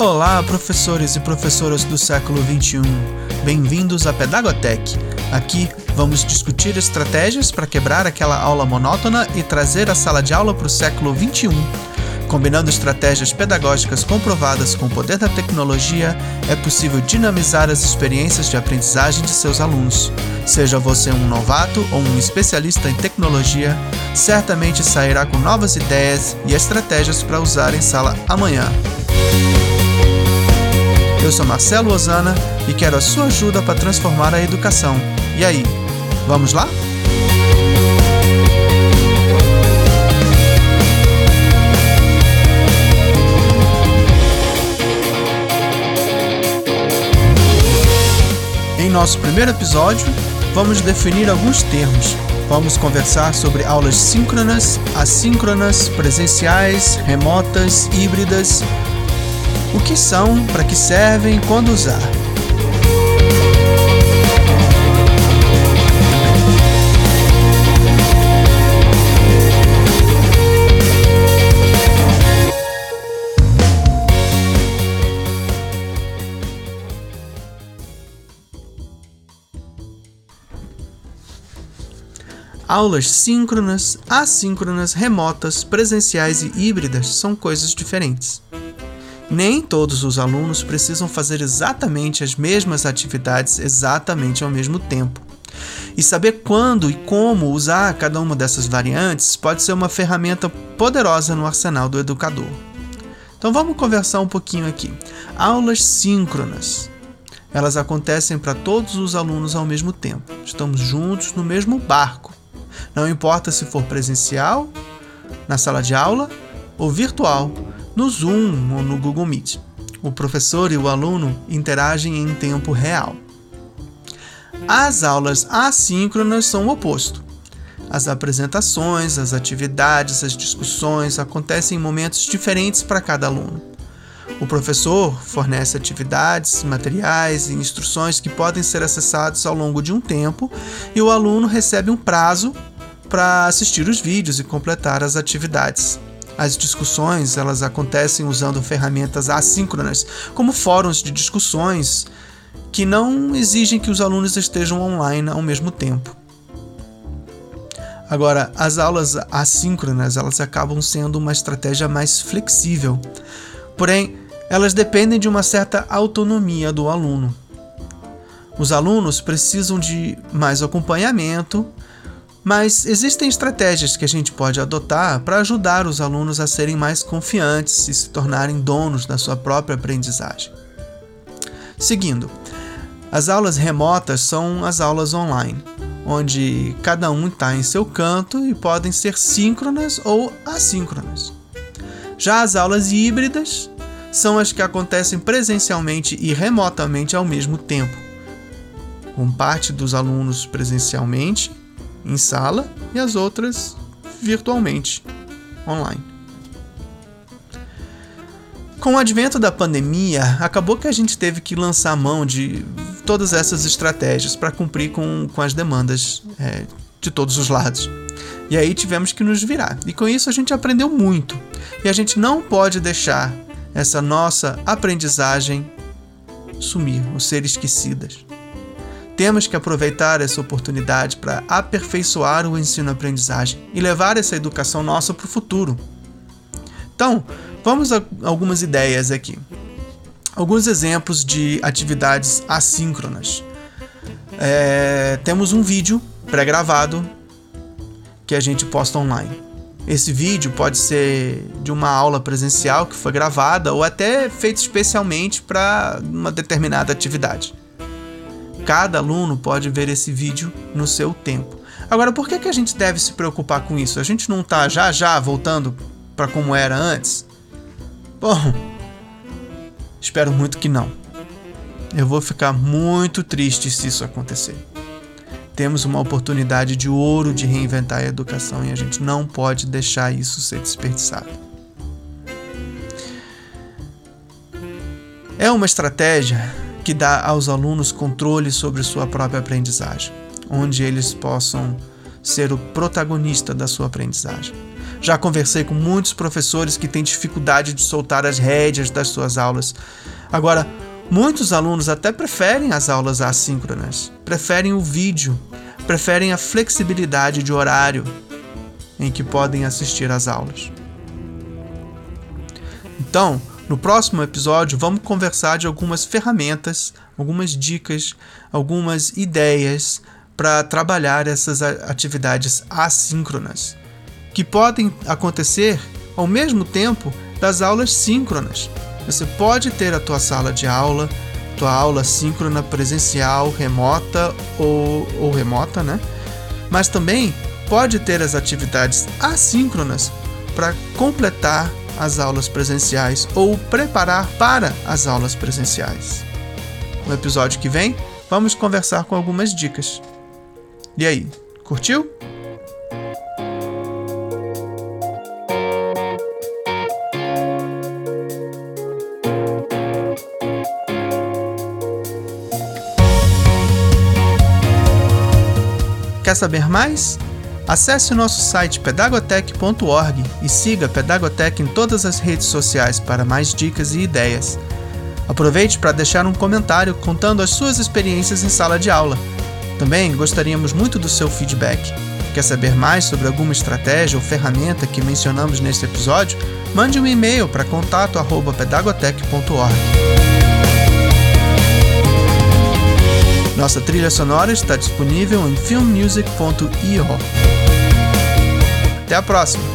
Olá, professores e professoras do século XXI. Bem-vindos à Pedagotech. Aqui vamos discutir estratégias para quebrar aquela aula monótona e trazer a sala de aula para o século XXI. Combinando estratégias pedagógicas comprovadas com o poder da tecnologia, é possível dinamizar as experiências de aprendizagem de seus alunos. Seja você um novato ou um especialista em tecnologia, certamente sairá com novas ideias e estratégias para usar em sala amanhã. Eu sou Marcelo Osana e quero a sua ajuda para transformar a educação. E aí, vamos lá? Em nosso primeiro episódio, vamos definir alguns termos. Vamos conversar sobre aulas síncronas, assíncronas, presenciais, remotas, híbridas o que são, para que servem, quando usar. Aulas síncronas, assíncronas, remotas, presenciais e híbridas são coisas diferentes. Nem todos os alunos precisam fazer exatamente as mesmas atividades exatamente ao mesmo tempo. E saber quando e como usar cada uma dessas variantes pode ser uma ferramenta poderosa no arsenal do educador. Então vamos conversar um pouquinho aqui. Aulas síncronas. Elas acontecem para todos os alunos ao mesmo tempo. Estamos juntos no mesmo barco. Não importa se for presencial, na sala de aula ou virtual, no Zoom ou no Google Meet. O professor e o aluno interagem em tempo real. As aulas assíncronas são o oposto. As apresentações, as atividades, as discussões acontecem em momentos diferentes para cada aluno. O professor fornece atividades, materiais e instruções que podem ser acessados ao longo de um tempo e o aluno recebe um prazo para assistir os vídeos e completar as atividades. As discussões elas acontecem usando ferramentas assíncronas, como fóruns de discussões, que não exigem que os alunos estejam online ao mesmo tempo. Agora, as aulas assíncronas elas acabam sendo uma estratégia mais flexível, porém elas dependem de uma certa autonomia do aluno. Os alunos precisam de mais acompanhamento mas existem estratégias que a gente pode adotar para ajudar os alunos a serem mais confiantes e se tornarem donos da sua própria aprendizagem. Seguindo, as aulas remotas são as aulas online, onde cada um está em seu canto e podem ser síncronas ou assíncronas. Já as aulas híbridas são as que acontecem presencialmente e remotamente ao mesmo tempo, com parte dos alunos presencialmente em sala e as outras virtualmente, online. Com o advento da pandemia, acabou que a gente teve que lançar mão de todas essas estratégias para cumprir com, com as demandas é, de todos os lados. E aí tivemos que nos virar. E com isso a gente aprendeu muito. E a gente não pode deixar essa nossa aprendizagem sumir, ou ser esquecidas. Temos que aproveitar essa oportunidade para aperfeiçoar o ensino-aprendizagem e levar essa educação nossa para o futuro. Então, vamos a algumas ideias aqui. Alguns exemplos de atividades assíncronas. É, temos um vídeo pré-gravado que a gente posta online. Esse vídeo pode ser de uma aula presencial que foi gravada ou até feito especialmente para uma determinada atividade. Cada aluno pode ver esse vídeo no seu tempo. Agora, por que, que a gente deve se preocupar com isso? A gente não está já já voltando para como era antes? Bom, espero muito que não. Eu vou ficar muito triste se isso acontecer. Temos uma oportunidade de ouro de reinventar a educação e a gente não pode deixar isso ser desperdiçado. É uma estratégia que dá aos alunos controle sobre sua própria aprendizagem, onde eles possam ser o protagonista da sua aprendizagem. Já conversei com muitos professores que têm dificuldade de soltar as rédeas das suas aulas. Agora, muitos alunos até preferem as aulas assíncronas, preferem o vídeo, preferem a flexibilidade de horário em que podem assistir às aulas. Então, no próximo episódio, vamos conversar de algumas ferramentas, algumas dicas, algumas ideias para trabalhar essas atividades assíncronas, que podem acontecer ao mesmo tempo das aulas síncronas. Você pode ter a tua sala de aula, tua aula síncrona presencial, remota ou, ou remota, né? Mas também pode ter as atividades assíncronas para completar as aulas presenciais ou preparar para as aulas presenciais. No episódio que vem, vamos conversar com algumas dicas. E aí, curtiu? Quer saber mais? Acesse o nosso site pedagotech.org e siga Pedagotech em todas as redes sociais para mais dicas e ideias. Aproveite para deixar um comentário contando as suas experiências em sala de aula. Também gostaríamos muito do seu feedback. Quer saber mais sobre alguma estratégia ou ferramenta que mencionamos neste episódio? Mande um e-mail para contato@pedagotech.org. Nossa trilha sonora está disponível em filmmusic.io. Até a próxima!